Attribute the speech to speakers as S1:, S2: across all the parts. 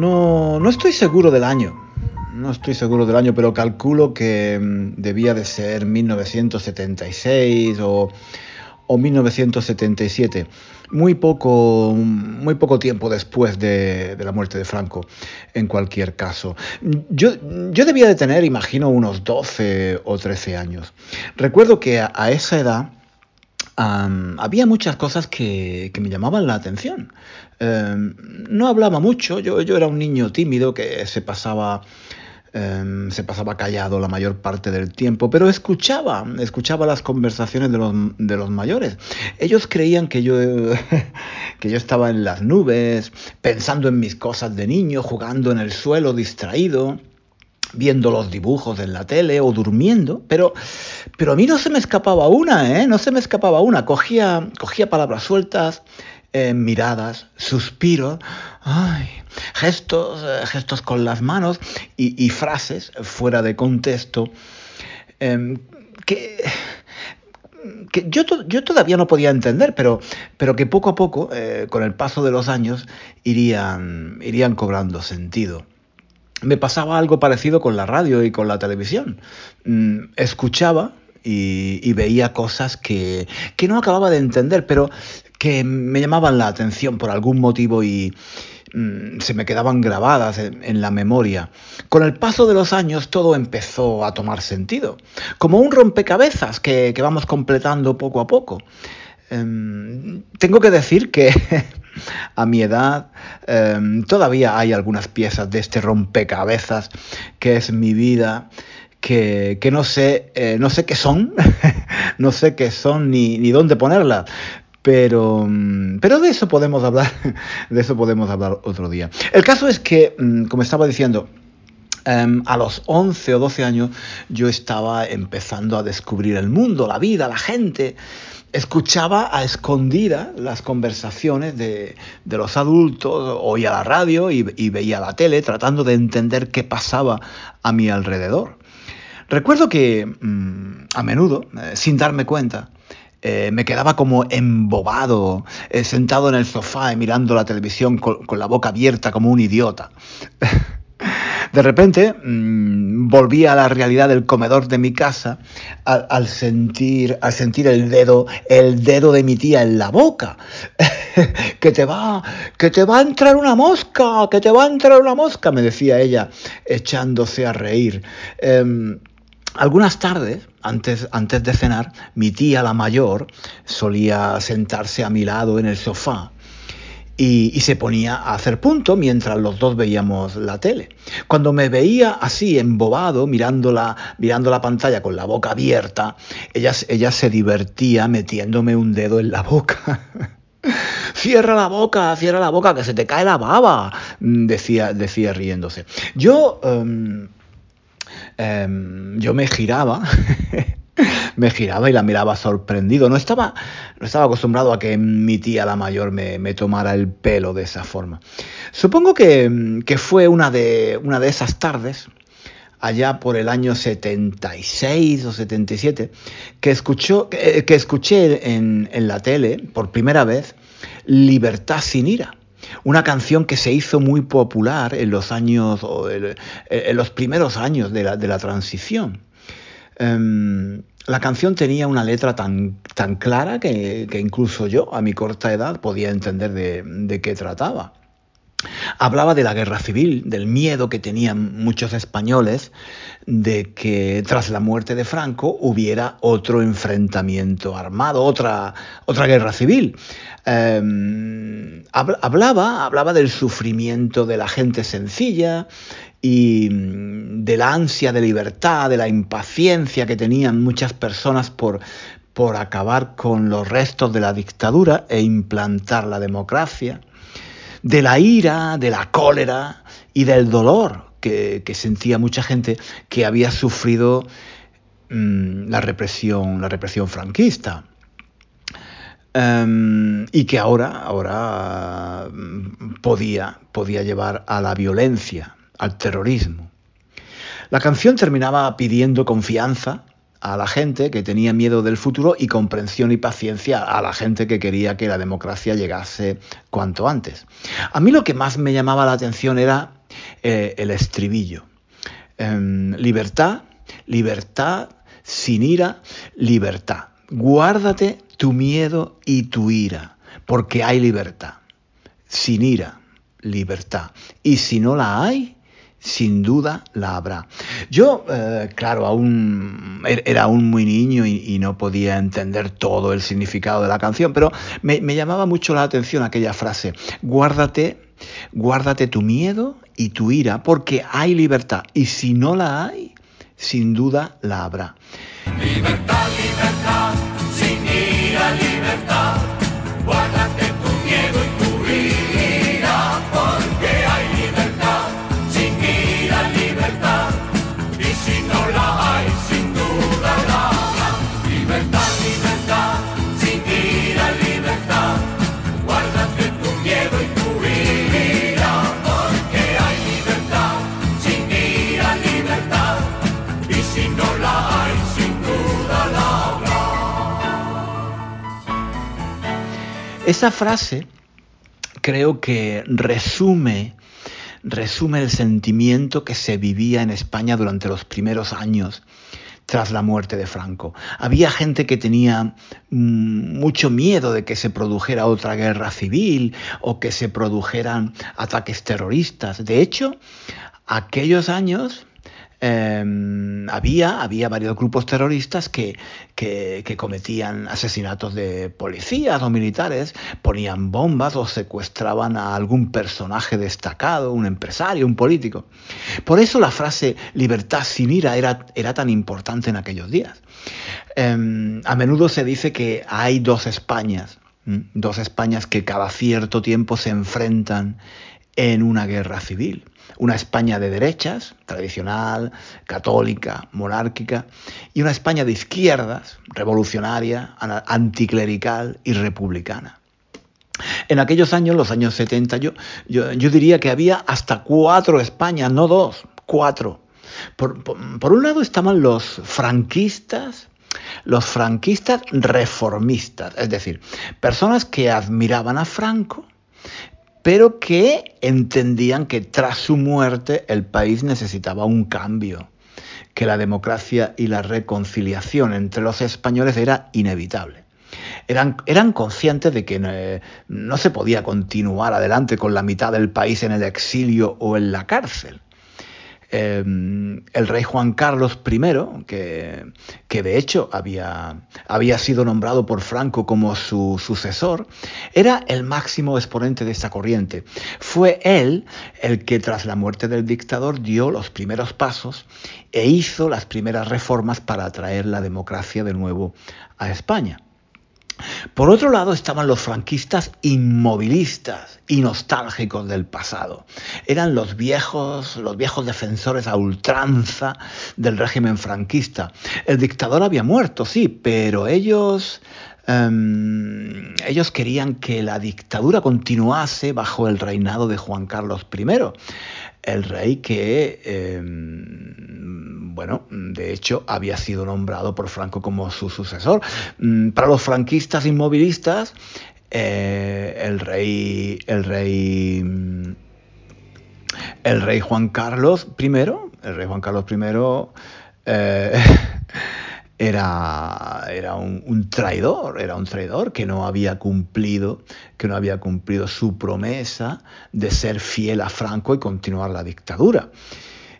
S1: No estoy seguro del año, no estoy seguro del año, pero calculo que mm, debía de ser 1976 o, 1977, muy poco, muy poco tiempo después de, la muerte de Franco, en cualquier caso. Yo, yo debía de tener, imagino, unos 12 o 13 años. Recuerdo que a, esa edad había muchas cosas que, que, me llamaban la atención. Em, no hablaba mucho, yo, yo, era un niño tímido que se pasaba, em, se pasaba callado la mayor parte del tiempo, pero escuchaba, escuchaba las conversaciones de los, de los mayores. Ellos creían que yo, que yo estaba en las nubes, pensando en mis cosas de niño, jugando en el suelo, distraído viendo los dibujos en la tele o durmiendo, pero, pero a mí no se me escapaba una, ¿eh? No se me escapaba una. Cogía, cogía palabras sueltas, eh, miradas, suspiros, gestos, eh, gestos con las manos y, frases fuera de contexto em, que, que yo, yo, todavía no podía entender, pero, pero que poco a poco, eh, con el paso de los años, irían, irían cobrando sentido me pasaba algo parecido con la radio y con la televisión. Mm, escuchaba y, veía cosas que, que, no acababa de entender, pero que me llamaban la atención por algún motivo y mm, se me quedaban grabadas en, la memoria. Con el paso de los años todo empezó a tomar sentido, como un rompecabezas que, vamos completando poco a poco. Em, tengo que decir que a mi edad em, todavía hay algunas piezas de este rompecabezas que es mi vida que, no sé eh, no sé qué son no sé qué son ni, ni dónde ponerlas pero, mm, pero de eso podemos hablar, de eso podemos hablar otro día. El caso es que, mm, como estaba diciendo, em, a los 11 o 12 años yo estaba empezando a descubrir el mundo, la vida, la gente. Escuchaba a escondida las conversaciones de, los adultos, oía la radio y, veía la tele tratando de entender qué pasaba a mi alrededor. Recuerdo que mm, a menudo, eh, sin darme cuenta, eh, me quedaba como embobado, eh, sentado en el sofá y mirando la televisión con, la boca abierta como un idiota. De repente mm, volví a la realidad del comedor de mi casa al, sentir, al sentir el dedo, el dedo de mi tía en la boca. que te va, que te va a entrar una mosca, que te va a entrar una mosca, me decía ella, echándose a reír. Em, algunas tardes, antes, antes de cenar, mi tía, la mayor, solía sentarse a mi lado en el sofá y, se ponía a hacer punto mientras los dos veíamos la tele. Cuando me veía así, embobado, mirando la, mirando la pantalla con la boca abierta, ella, ella se divertía metiéndome un dedo en la boca. Cierra la boca, cierra la boca, que se te cae la baba, decía, decía riéndose. Yo... Em, Em, yo me giraba, me giraba y la miraba sorprendido. No estaba, no estaba acostumbrado a que mi tía la mayor me, tomara el pelo de esa forma. Supongo que, fue una de, una de esas tardes, allá por el año 76 o 77, que, escuchó, que, escuché en, en la tele por primera vez Libertad sin ira una canción que se hizo muy popular en los años, en los primeros años de la, transición. Em, la canción tenía una letra tan, tan clara que, incluso yo, a mi corta edad, podía entender de, qué trataba. Hablaba de la guerra civil, del miedo que tenían muchos españoles de que tras la muerte de Franco hubiera otro enfrentamiento armado, otra, otra guerra civil. Em, hablaba, hablaba del sufrimiento de la gente sencilla y mm, de la ansia de libertad, de la impaciencia que tenían muchas personas por, por acabar con los restos de la dictadura e implantar la democracia, de la ira, de la cólera y del dolor que, sentía mucha gente que había sufrido mm, la represión, la represión franquista. Em, y que ahora, ahora mm, podía, podía llevar a la violencia, al terrorismo. La canción terminaba pidiendo confianza a la gente que tenía miedo del futuro y comprensión y paciencia a la gente que quería que la democracia llegase cuanto antes. A mí lo que más me llamaba la atención era eh, el estribillo. Em, libertad, libertad, sin ira, libertad. Guárdate tu miedo y tu ira, porque hay libertad. Sin ira, libertad. Y si no la hay, sin duda la habrá. Yo, eh, claro, aún er, era aún muy niño y, no podía entender todo el significado de la canción, pero me, llamaba mucho la atención aquella frase, guárdate, guárdate tu miedo y tu ira, porque hay libertad, y si no la hay, sin duda la habrá. Esa frase creo que resume resume el sentimiento que se vivía en España durante los primeros años tras la muerte de Franco. Había gente que tenía mm, mucho miedo de que se produjera otra guerra civil o que se produjeran ataques terroristas. De hecho, aquellos años Em, había, había varios grupos terroristas que, que, cometían asesinatos de policías o militares, ponían bombas o secuestraban a algún personaje destacado, un empresario, un político. Por eso la frase libertad sin ira era, era tan importante en aquellos días. Em, a menudo se dice que hay dos Españas, dos Españas que cada cierto tiempo se enfrentan en una guerra civil una España de derechas, tradicional, católica, monárquica, y una España de izquierdas, revolucionaria, anticlerical y republicana. En aquellos años, los años 70, yo, yo, diría que había hasta cuatro Españas, no dos, cuatro. Por, por un lado estaban los franquistas, los franquistas reformistas, es decir, personas que admiraban a Franco, pero que entendían que tras su muerte el país necesitaba un cambio, que la democracia y la reconciliación entre los españoles era inevitable. Eran, eran conscientes de que eh, no se podía continuar adelante con la mitad del país en el exilio o en la cárcel. Em, el rey Juan Carlos I, que, que de hecho había, había, sido nombrado por Franco como su sucesor, era el máximo exponente de esta corriente. Fue él el que tras la muerte del dictador dio los primeros pasos e hizo las primeras reformas para traer la democracia de nuevo a España. Por otro lado estaban los franquistas inmovilistas y nostálgicos del pasado. Eran los viejos, los viejos defensores a ultranza del régimen franquista. El dictador había muerto, sí, pero ellos em, ellos querían que la dictadura continuase bajo el reinado de Juan Carlos I el rey que, em, bueno, de hecho había sido nombrado por Franco como su sucesor. Mm, para los franquistas inmovilistas, eh, el rey, el rey, mm, el rey Juan Carlos I, el rey Juan Carlos I, era, era un, traidor, era un traidor que no había cumplido, que no había cumplido su promesa de ser fiel a Franco y continuar la dictadura.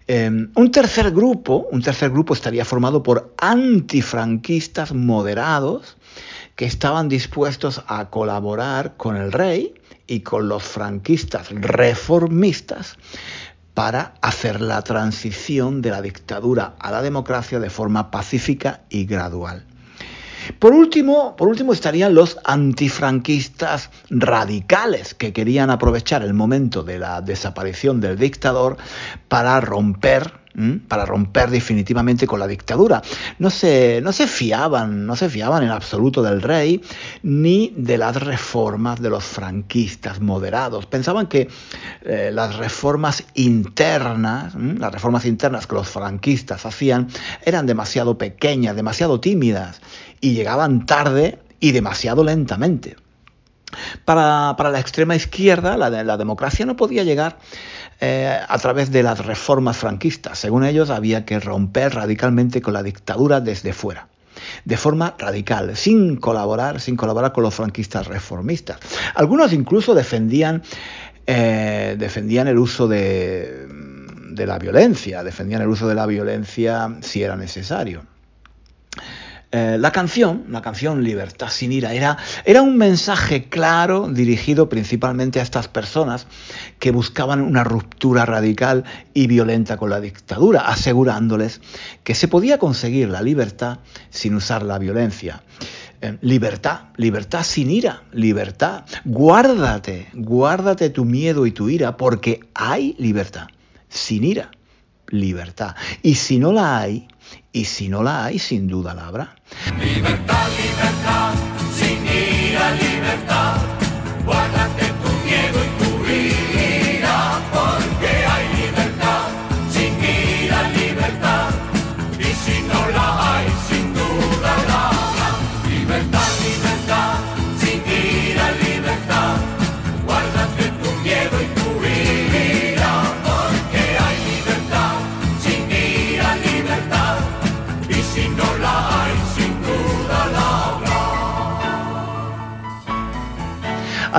S1: Em, un tercer grupo, un tercer grupo estaría formado por antifranquistas moderados que estaban dispuestos a colaborar con el rey y con los franquistas reformistas para hacer la transición de la dictadura a la democracia de forma pacífica y gradual. Por último, por último estarían los antifranquistas radicales que querían aprovechar el momento de la desaparición del dictador para romper para romper definitivamente con la dictadura. No se, no se fiaban, no se fiaban en absoluto del rey ni de las reformas de los franquistas moderados. Pensaban que eh, las reformas internas, las reformas internas que los franquistas hacían eran demasiado pequeñas, demasiado tímidas y llegaban tarde y demasiado lentamente. Para, la extrema izquierda, la democracia no podía llegar eh, a través de las reformas franquistas. Según ellos, había que romper radicalmente con la dictadura desde fuera de forma radical, sin colaborar, sin colaborar con los franquistas reformistas. Algunos incluso defendían, eh, defendían el uso de, de la violencia, defendían el uso de la violencia si era necesario. Eh, la canción, la canción Libertad sin ira, era, era un mensaje claro dirigido principalmente a estas personas que buscaban una ruptura radical y violenta con la dictadura, asegurándoles que se podía conseguir la libertad sin usar la violencia. Eh, libertad, libertad sin ira, libertad. Guárdate, guárdate tu miedo y tu ira, porque hay libertad. Sin ira, libertad. Y si no la hay, y si no la hay, sin duda la habrá.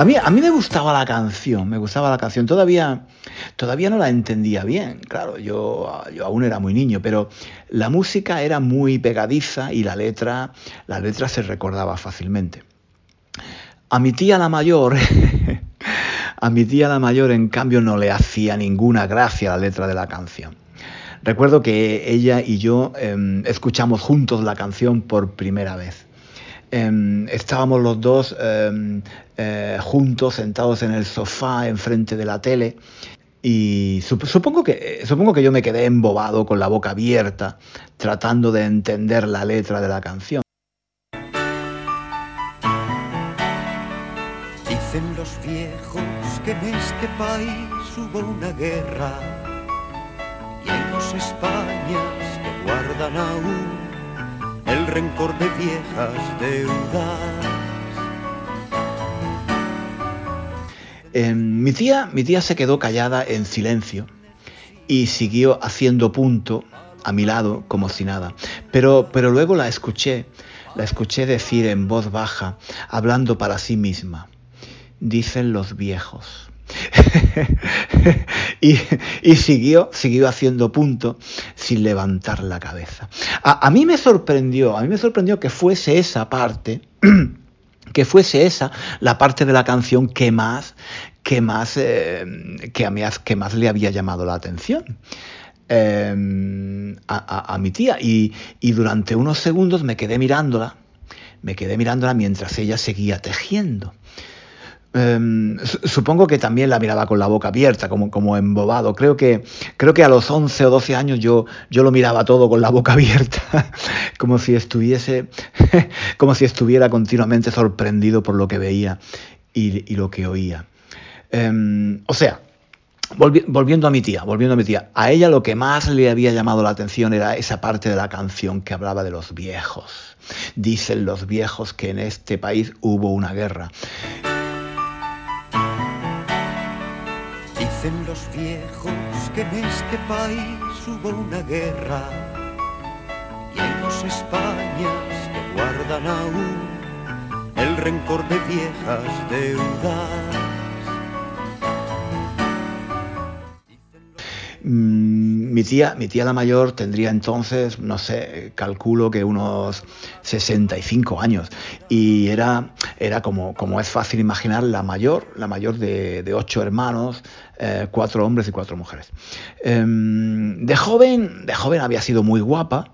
S1: A mí, a mí me gustaba la canción, me gustaba la canción. Todavía, todavía no la entendía bien, claro, yo, yo aún era muy niño, pero la música era muy pegadiza y la letra, la letra se recordaba fácilmente. A mi tía la mayor, a mi tía la mayor, en cambio, no le hacía ninguna gracia la letra de la canción. Recuerdo que ella y yo em, escuchamos juntos la canción por primera vez. Em, estábamos los dos em, eh, juntos, sentados en el sofá, enfrente de la tele, y sup- supongo que, supongo que yo me quedé embobado con la boca abierta, tratando de entender la letra de la canción.
S2: Dicen los viejos que en este país hubo una guerra y hay dos Españas que guardan aún el rencor de viejas deudas.
S1: Eh, mi, tía, mi tía se quedó callada en silencio y siguió haciendo punto a mi lado como si nada. Pero, pero luego la escuché, la escuché decir en voz baja, hablando para sí misma. Dicen los viejos. y, siguió, siguió haciendo punto sin levantar la cabeza. A, mí me sorprendió, a mí me sorprendió que fuese esa parte que fuese esa la parte de la canción que más que más eh, que, que más le había llamado la atención a, a, a, mi tía y, y, durante unos segundos me quedé mirándola me quedé mirándola mientras ella seguía tejiendo eh, supongo que también la miraba con la boca abierta, como, como embobado. Creo que, creo que a los 11 o 12 años yo, yo lo miraba todo con la boca abierta, como si estuviese, como si estuviera continuamente sorprendido por lo que veía y, lo que oía. Eh, o sea, volvi volviendo a mi tía, volviendo a mi tía, a ella lo que más le había llamado la atención era esa parte de la canción que hablaba de los viejos. Dicen los viejos que en este país hubo una guerra.
S2: Dicen los viejos que en este país hubo una guerra y hay dos Españas que guardan aún el rencor de viejas deudas.
S1: Mi tía, mi tía la mayor tendría entonces, no sé, calculo que unos 65 años. Y era, era como, como es fácil imaginar, la mayor, la mayor de, de ocho hermanos, eh, cuatro hombres y cuatro mujeres. Em, de joven, de joven había sido muy guapa.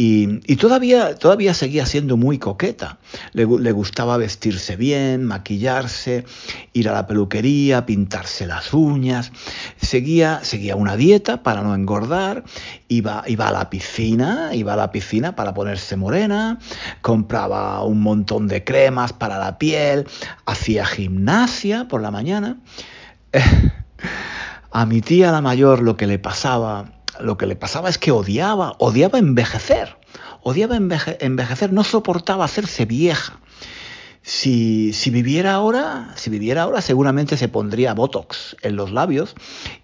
S1: Y, todavía, todavía seguía siendo muy coqueta. Le, le, gustaba vestirse bien, maquillarse, ir a la peluquería, pintarse las uñas. Seguía, seguía una dieta para no engordar. Iba, iba a la piscina, iba a la piscina para ponerse morena. Compraba un montón de cremas para la piel. Hacía gimnasia por la mañana. a mi tía la mayor lo que le pasaba lo que le pasaba es que odiaba, odiaba envejecer, odiaba enveje, envejecer, no soportaba hacerse vieja. Si, si, viviera ahora, si viviera ahora, seguramente se pondría botox en los labios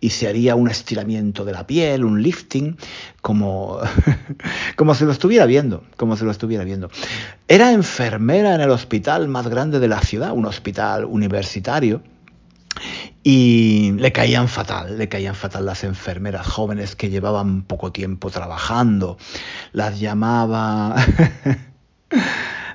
S1: y se haría un estiramiento de la piel, un lifting, como, como si lo estuviera viendo, como si lo estuviera viendo. Era enfermera en el hospital más grande de la ciudad, un hospital universitario, y le caían fatal, le caían fatal las enfermeras jóvenes que llevaban poco tiempo trabajando. Las llamaba...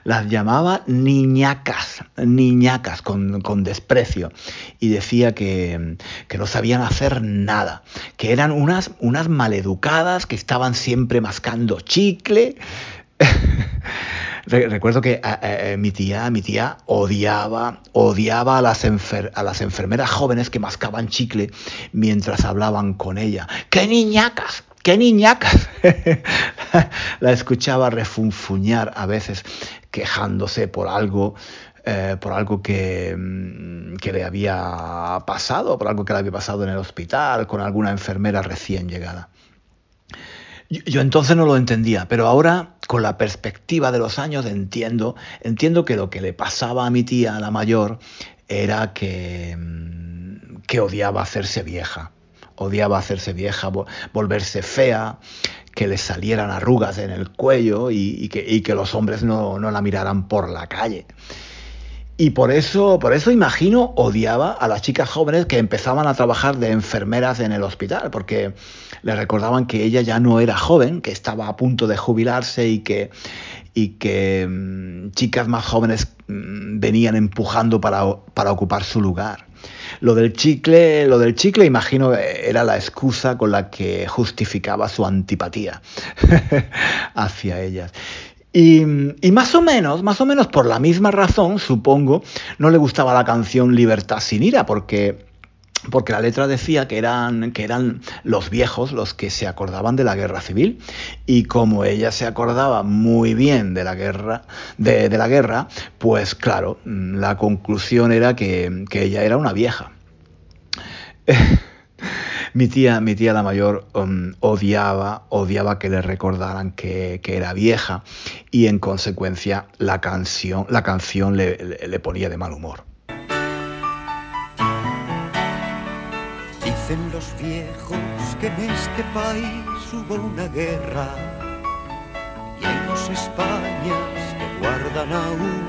S1: las llamaba niñacas, niñacas con, con desprecio. Y decía que, que, no sabían hacer nada, que eran unas, unas maleducadas que estaban siempre mascando chicle. Recuerdo que eh, mi tía, mi tía odiaba, odiaba a las, enfer a las enfermeras jóvenes que mascaban chicle mientras hablaban con ella. ¡Qué niñacas! ¡Qué niñacas! la escuchaba refunfuñar a veces quejándose por algo eh, por algo que, que, le había pasado, por algo que le había pasado en el hospital, con alguna enfermera recién llegada. Yo, entonces no lo entendía, pero ahora con la perspectiva de los años entiendo, entiendo que lo que le pasaba a mi tía, la mayor, era que, que odiaba hacerse vieja, odiaba hacerse vieja, volverse fea, que le salieran arrugas en el cuello y, y, que, y que, los hombres no, no la miraran por la calle. Y por eso, por eso imagino, odiaba a las chicas jóvenes que empezaban a trabajar de enfermeras en el hospital, porque le recordaban que ella ya no era joven, que estaba a punto de jubilarse y que, y que mmm, chicas más jóvenes mmm, venían empujando para, para ocupar su lugar. Lo del chicle, lo del chicle, imagino, era la excusa con la que justificaba su antipatía hacia ellas. Y, y, más o menos, más o menos por la misma razón, supongo, no le gustaba la canción Libertad sin ira, porque, porque la letra decía que eran, que eran los viejos los que se acordaban de la guerra civil. Y como ella se acordaba muy bien de la guerra, de, de la guerra pues claro, la conclusión era que, que ella era una vieja. mi tía, mi tía la mayor um, odiaba, odiaba que le recordaran que, que, era vieja y en consecuencia la canción, la canción le, le ponía de mal humor.
S2: Dicen los viejos que en este país hubo una guerra y hay dos Españas que guardan aún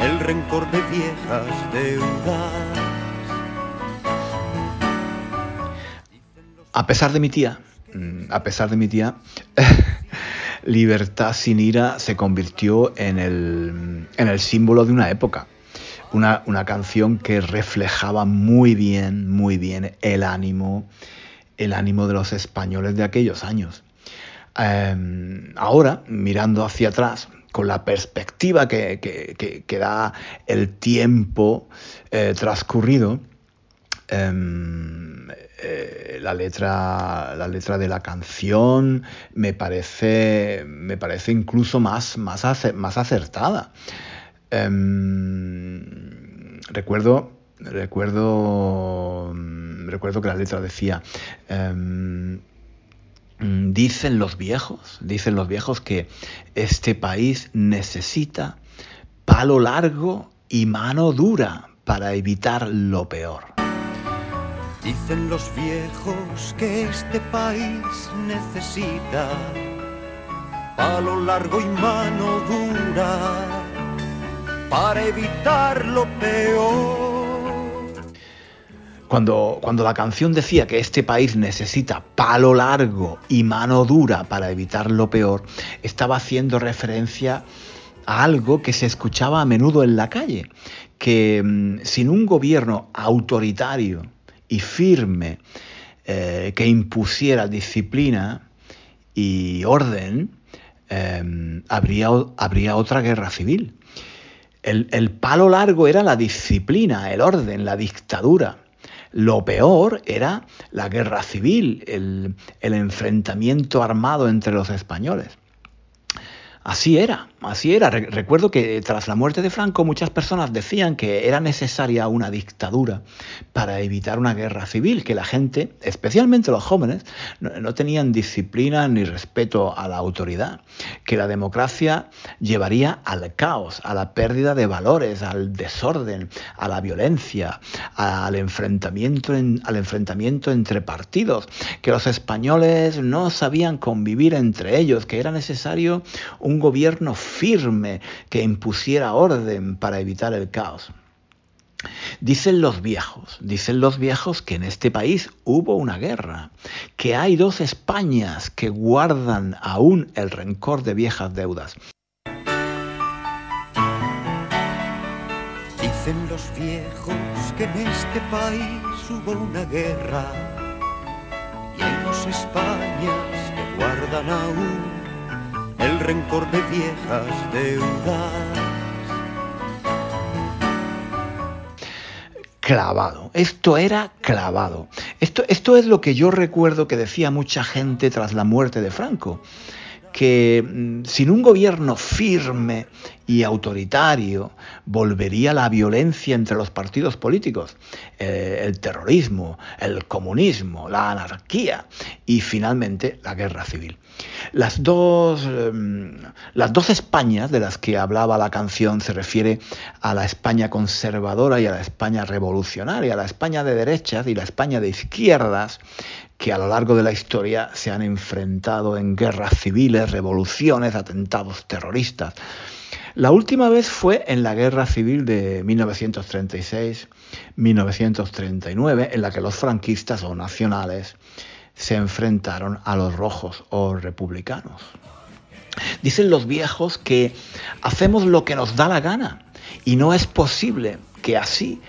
S2: el rencor de viejas deudas.
S1: A pesar de mi tía, mm, a pesar de mi tía, Libertad sin ira se convirtió en el, en el símbolo de una época. Una, una, canción que reflejaba muy bien, muy bien el ánimo, el ánimo de los españoles de aquellos años. Eh, ahora, mirando hacia atrás, con la perspectiva que, que, que, da el tiempo eh, transcurrido, eh, eh, la, letra, la letra de la canción me parece, me parece incluso más, más, más acertada. Eh, recuerdo, recuerdo, recuerdo que la letra decía, eh, dicen los viejos, dicen los viejos que este país necesita palo largo y mano dura para evitar lo peor.
S2: Dicen los viejos que este país necesita palo largo y mano dura para evitar lo peor.
S1: Cuando, cuando la canción decía que este país necesita palo largo y mano dura para evitar lo peor, estaba haciendo referencia a algo que se escuchaba a menudo en la calle, que mm, sin un gobierno autoritario y firme eh, que impusiera disciplina y orden, eh, habría, habría otra guerra civil. El, palo largo era la disciplina, el orden, la dictadura. Lo peor era la guerra civil, el, enfrentamiento armado entre los españoles. Así era, así era. Recuerdo que tras la muerte de Franco muchas personas decían que era necesaria una dictadura para evitar una guerra civil, que la gente, especialmente los jóvenes, no, tenían disciplina ni respeto a la autoridad, que la democracia llevaría al caos, a la pérdida de valores, al desorden, a la violencia, al enfrentamiento, en, al enfrentamiento entre partidos, que los españoles no sabían convivir entre ellos, que era necesario un gobierno firme que impusiera orden para evitar el caos. Dicen los viejos, dicen los viejos que en este país hubo una guerra, que hay dos Españas que guardan aún el rencor de viejas deudas.
S2: Dicen los viejos que en este país hubo una guerra y hay dos Españas que guardan aún el rencor de viejas deudas.
S1: Clavado, esto era clavado. Esto, esto es lo que yo recuerdo que decía mucha gente tras la muerte de Franco que mm, sin un gobierno firme y autoritario volvería la violencia entre los partidos políticos, eh, el terrorismo, el comunismo, la anarquía y finalmente la guerra civil. Las dos, eh, las dos Españas de las que hablaba la canción se refiere a la España conservadora y a la España revolucionaria, a la España de derechas y la España de izquierdas, que a lo largo de la historia se han enfrentado en guerras civiles, revoluciones, atentados terroristas. La última vez fue en la Guerra Civil de 1936-1939, en la que los franquistas o nacionales se enfrentaron a los rojos o republicanos. Dicen los viejos que hacemos lo que nos da la gana y no es posible que así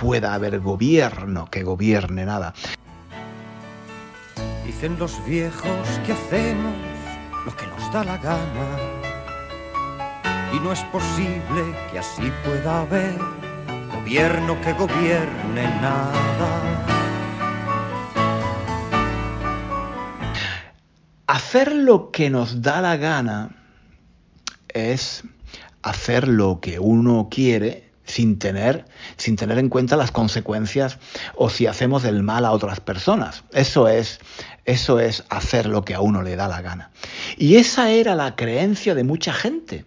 S1: pueda haber gobierno que gobierne nada.
S2: Dicen los viejos que hacemos lo que nos da la gana y no es posible que así pueda haber gobierno que gobierne nada.
S1: Hacer lo que nos da la gana es hacer lo que uno quiere sin tener, sin tener en cuenta las consecuencias o si hacemos el mal a otras personas. Eso es, eso es hacer lo que a uno le da la gana. Y esa era la creencia de mucha gente.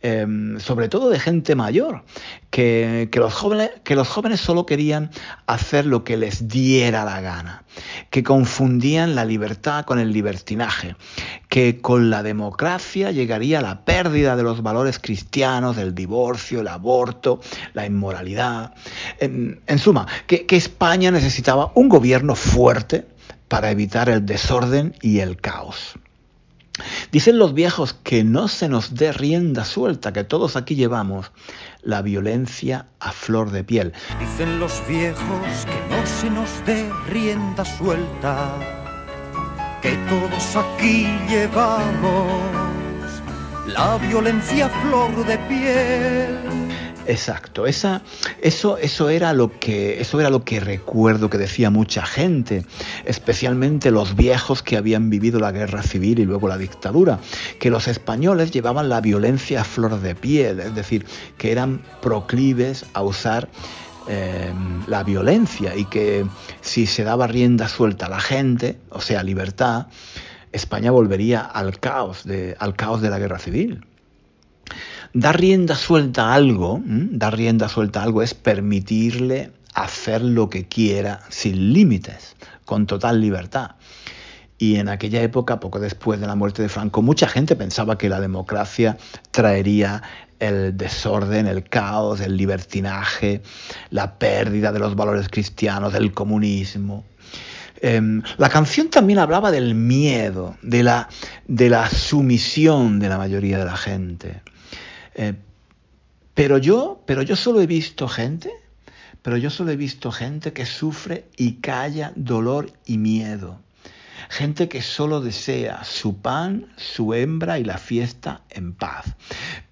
S1: Eh, sobre todo de gente mayor, que, que, los jóvenes, que los jóvenes solo querían hacer lo que les diera la gana, que confundían la libertad con el libertinaje, que con la democracia llegaría la pérdida de los valores cristianos, el divorcio, el aborto, la inmoralidad. En, en suma, que, que España necesitaba un gobierno fuerte para evitar el desorden y el caos. Dicen los viejos que no se nos dé rienda suelta, que todos aquí llevamos la violencia a flor de piel.
S2: Dicen los viejos que no se nos dé rienda suelta, que todos aquí llevamos la violencia a flor de piel.
S1: Exacto, esa, eso, eso, era lo que, eso era lo que recuerdo que decía mucha gente, especialmente los viejos que habían vivido la guerra civil y luego la dictadura, que los españoles llevaban la violencia a flor de piel, es decir, que eran proclives a usar eh, la violencia y que si se daba rienda suelta a la gente, o sea, libertad, España volvería al caos de, al caos de la guerra civil. Dar rienda suelta a algo, dar rienda suelta a algo es permitirle hacer lo que quiera sin límites, con total libertad. Y en aquella época, poco después de la muerte de Franco, mucha gente pensaba que la democracia traería el desorden, el caos, el libertinaje, la pérdida de los valores cristianos, del comunismo. Em, la canción también hablaba del miedo, de la sumisión de la mayoría de la gente. Eh, pero yo, pero yo solo he visto gente, pero yo solo he visto gente que sufre y calla dolor y miedo. Gente que solo desea su pan, su hembra y la fiesta en paz.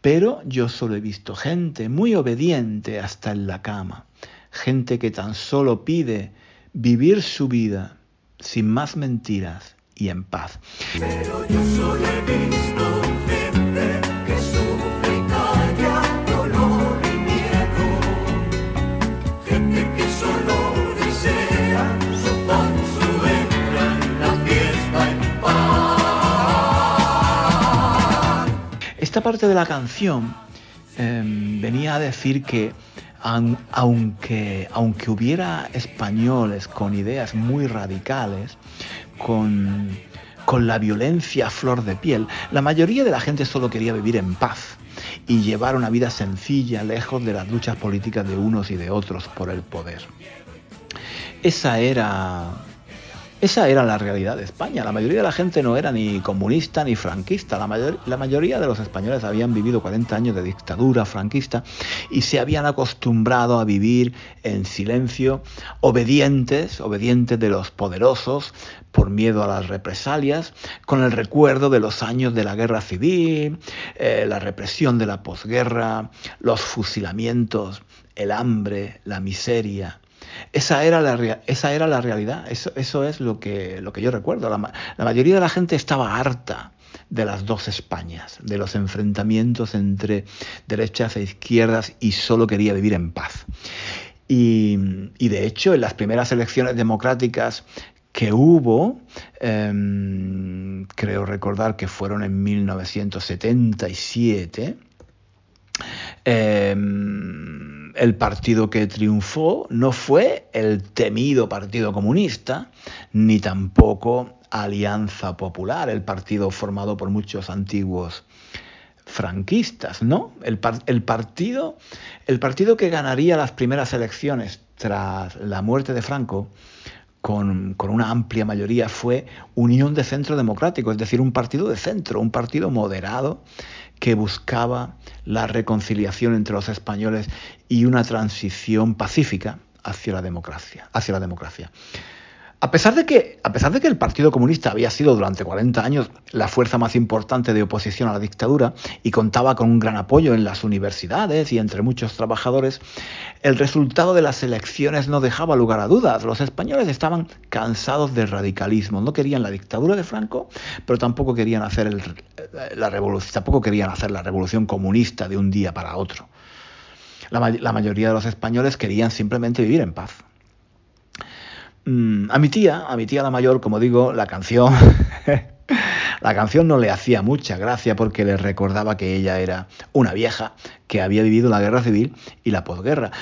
S1: Pero yo solo he visto gente muy obediente hasta en la cama. Gente que tan solo pide vivir su vida sin más mentiras y en paz.
S3: Pero yo solo he visto
S1: Esta parte de la canción eh, venía a decir que aun- aunque, aunque hubiera españoles con ideas muy radicales, con, con la violencia a flor de piel, la mayoría de la gente solo quería vivir en paz y llevar una vida sencilla, lejos de las luchas políticas de unos y de otros por el poder. Esa era esa era la realidad de España. La mayoría de la gente no era ni comunista ni franquista. La, mayor- la mayoría de los españoles habían vivido 40 años de dictadura franquista y se habían acostumbrado a vivir en silencio, obedientes, obedientes de los poderosos, por miedo a las represalias, con el recuerdo de los años de la guerra civil, eh, la represión de la posguerra, los fusilamientos, el hambre, la miseria. Esa era la, esa era la realidad, eso, eso es lo que, lo que yo recuerdo. La, ma- la mayoría de la gente estaba harta de las dos Españas, de los enfrentamientos entre derechas e izquierdas y solo quería vivir en paz. Y, y de hecho, en las primeras elecciones democráticas que hubo, em, creo recordar que fueron en 1977, em, el partido que triunfó no fue el temido Partido Comunista, ni tampoco Alianza Popular, el partido formado por muchos antiguos franquistas, ¿no? El, el partido, el partido que ganaría las primeras elecciones tras la muerte de Franco con, con una amplia mayoría fue Unión de Centro Democrático, es decir, un partido de centro, un partido moderado que buscaba la reconciliación entre los españoles y una transición pacífica hacia la democracia, hacia la democracia. A pesar, de que, el Partido Comunista había sido durante 40 años la fuerza más importante de oposición a la dictadura y contaba con un gran apoyo en las universidades y entre muchos trabajadores, el resultado de las elecciones no dejaba lugar a dudas. Los españoles estaban cansados de radicalismo, no querían la dictadura de Franco, pero tampoco querían hacer, el- la, revolución, tampoco querían hacer la revolución comunista de un día para otro. La mayoría de los españoles querían simplemente vivir en paz. Mm, a mi tía, a mi tía la mayor, como digo, la canción, la canción no le hacía mucha gracia porque le recordaba que ella era una vieja que había vivido la guerra civil y la posguerra.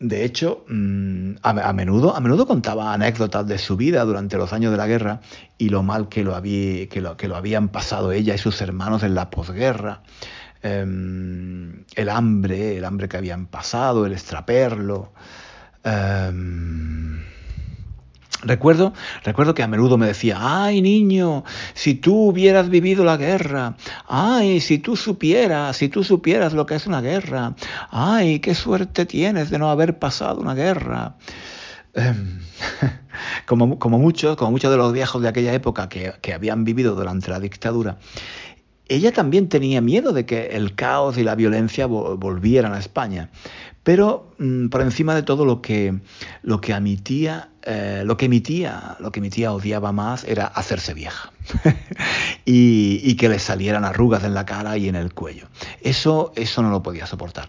S1: De hecho, mm, a, menudo, a menudo contaba anécdotas de su vida durante los años de la guerra y lo mal que lo, habían pasado ella y sus hermanos en la posguerra. Em, el hambre, el hambre que habían pasado, el extraperlo. Em, Recuerdo, recuerdo que a menudo me decía, ay niño, si tú hubieras vivido la guerra, ay, si tú supieras, si tú supieras lo que es una guerra, ay, qué suerte tienes de no haber pasado una guerra. Em, como, como muchos, como muchos de los viejos de aquella época que, que habían vivido durante la dictadura, ella también tenía miedo de que el caos y la violencia vo- volvieran a España. Pero mm, por encima de todo lo que, lo que a mi tía, eh, lo que mi tía, lo que mi tía odiaba más era hacerse vieja. y, y que le salieran arrugas en la cara y en el cuello. Eso, eso no lo podía soportar.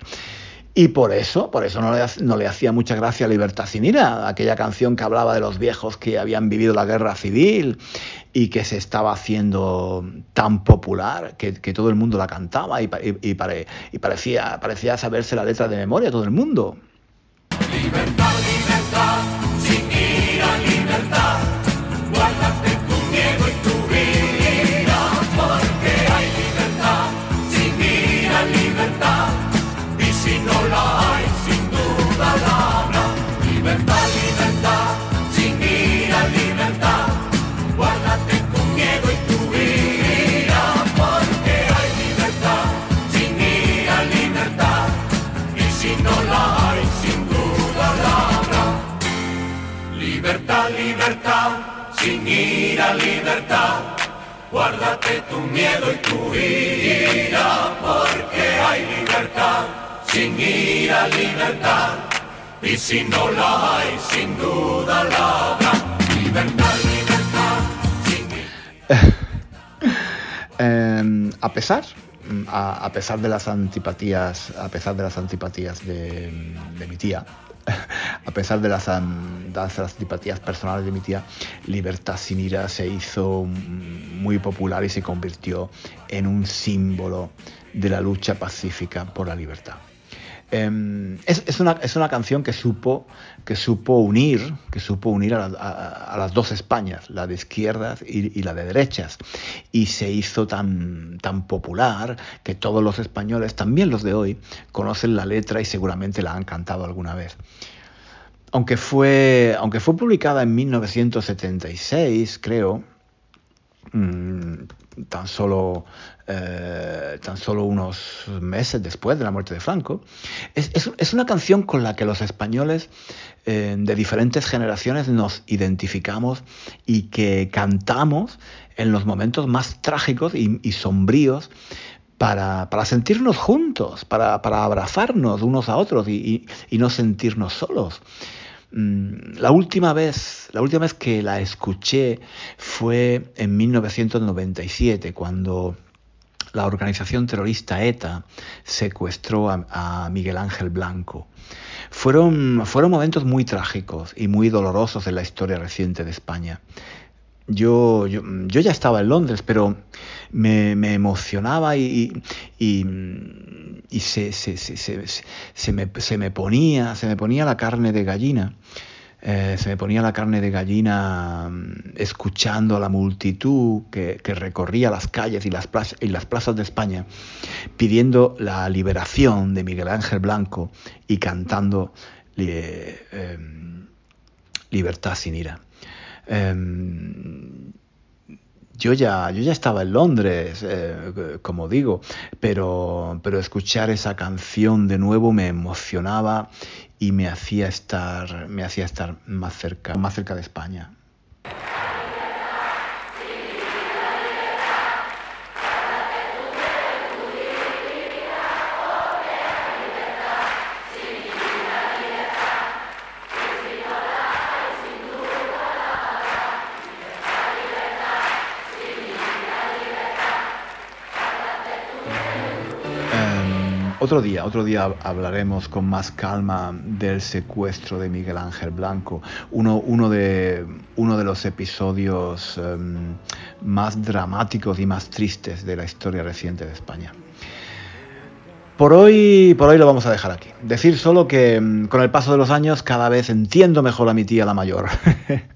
S1: Y por eso, por eso no le, no le hacía mucha gracia Libertad sin ira, aquella canción que hablaba de los viejos que habían vivido la guerra civil y que se estaba haciendo tan popular que, que todo el mundo la cantaba y, y- y pare- y parecía, parecía saberse la letra de memoria todo el mundo.
S3: Libertad, sin ira, libertad. Guárdate tu miedo y tu ira, porque hay libertad, sin ira, libertad. Y si no la hay, sin duda la habrá. Libertad, libertad, sin ira.
S1: Eh, a pesar, a, a pesar de las antipatías, a pesar de las antipatías de, de mi tía, a pesar de las, antipatías personales de mi tía, Libertad sin ira se hizo muy popular y se convirtió en un símbolo de la lucha pacífica por la libertad. Em, es, una, es una canción que supo, que supo unir, que supo unir a las dos Españas, la de izquierdas y, y la de derechas. Y se hizo tan, tan popular que todos los españoles, también los de hoy, conocen la letra y seguramente la han cantado alguna vez. Aunque fue, aunque fue publicada en 1976, creo, mm, tan solo eh, tan solo unos meses después de la muerte de Franco es, es- una canción con la que los españoles eh, de diferentes generaciones nos identificamos y que cantamos en los momentos más trágicos y, sombríos para, para sentirnos juntos, para, para abrazarnos unos a otros y- y no sentirnos solos. Mm, La última vez, la última vez que la escuché fue en 1997, cuando la organización terrorista ETA secuestró a, Miguel Ángel Blanco. Fueron, momentos muy trágicos y muy dolorosos en la historia reciente de España. Yo, yo ya estaba en Londres, pero me, emocionaba y, y, y se, se, se, me, se me ponía, se me ponía la carne de gallina. Eh, se me ponía la carne de gallina mm, escuchando a la multitud que, recorría las calles y las, plazas, y las plazas de España pidiendo la liberación de Miguel Ángel Blanco y cantando eh, Libertad sin ira. Em, yo ya, yo ya estaba en Londres, eh, como digo, pero, pero escuchar esa canción de nuevo me emocionaba y me hacía estar, me hacía estar más cerca, más cerca de España. Otro día, otro día hablaremos con más calma del secuestro de Miguel Ángel Blanco, uno, uno, de, uno de los episodios eh, más dramáticos y más tristes de la historia reciente de España. Por hoy, por hoy lo vamos a dejar aquí. Decir solo que mm, con el paso de los años cada vez entiendo mejor a mi tía la mayor.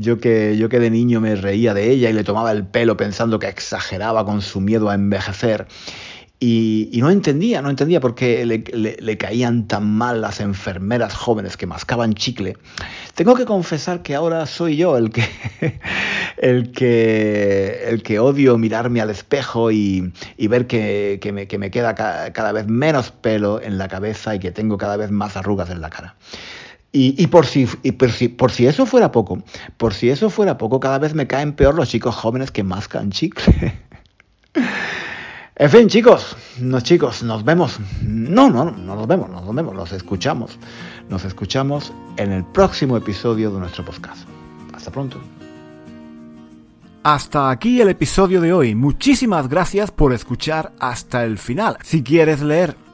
S1: Yo que, yo que de niño me reía de ella y le tomaba el pelo pensando que exageraba con su miedo a envejecer. Y, no entendía, no entendía por qué le, le- le caían tan mal las enfermeras jóvenes que mascaban chicle. Tengo que confesar que ahora soy yo el que, el que, el que odio mirarme al espejo y, y ver que, que me, que me queda ca- cada vez menos pelo en la cabeza y que tengo cada vez más arrugas en la cara. Y, y por, si, y por, si, por si eso fuera poco, por si eso fuera poco, cada vez me caen peor los chicos jóvenes que mascan chicle. En fin, chicos, no, chicos, nos vemos. No, no, no nos vemos, no nos vemos, nos escuchamos. Nos escuchamos en el próximo episodio de nuestro podcast. Hasta pronto.
S4: Hasta aquí el episodio de hoy. Muchísimas gracias por escuchar hasta el final. Si quieres leer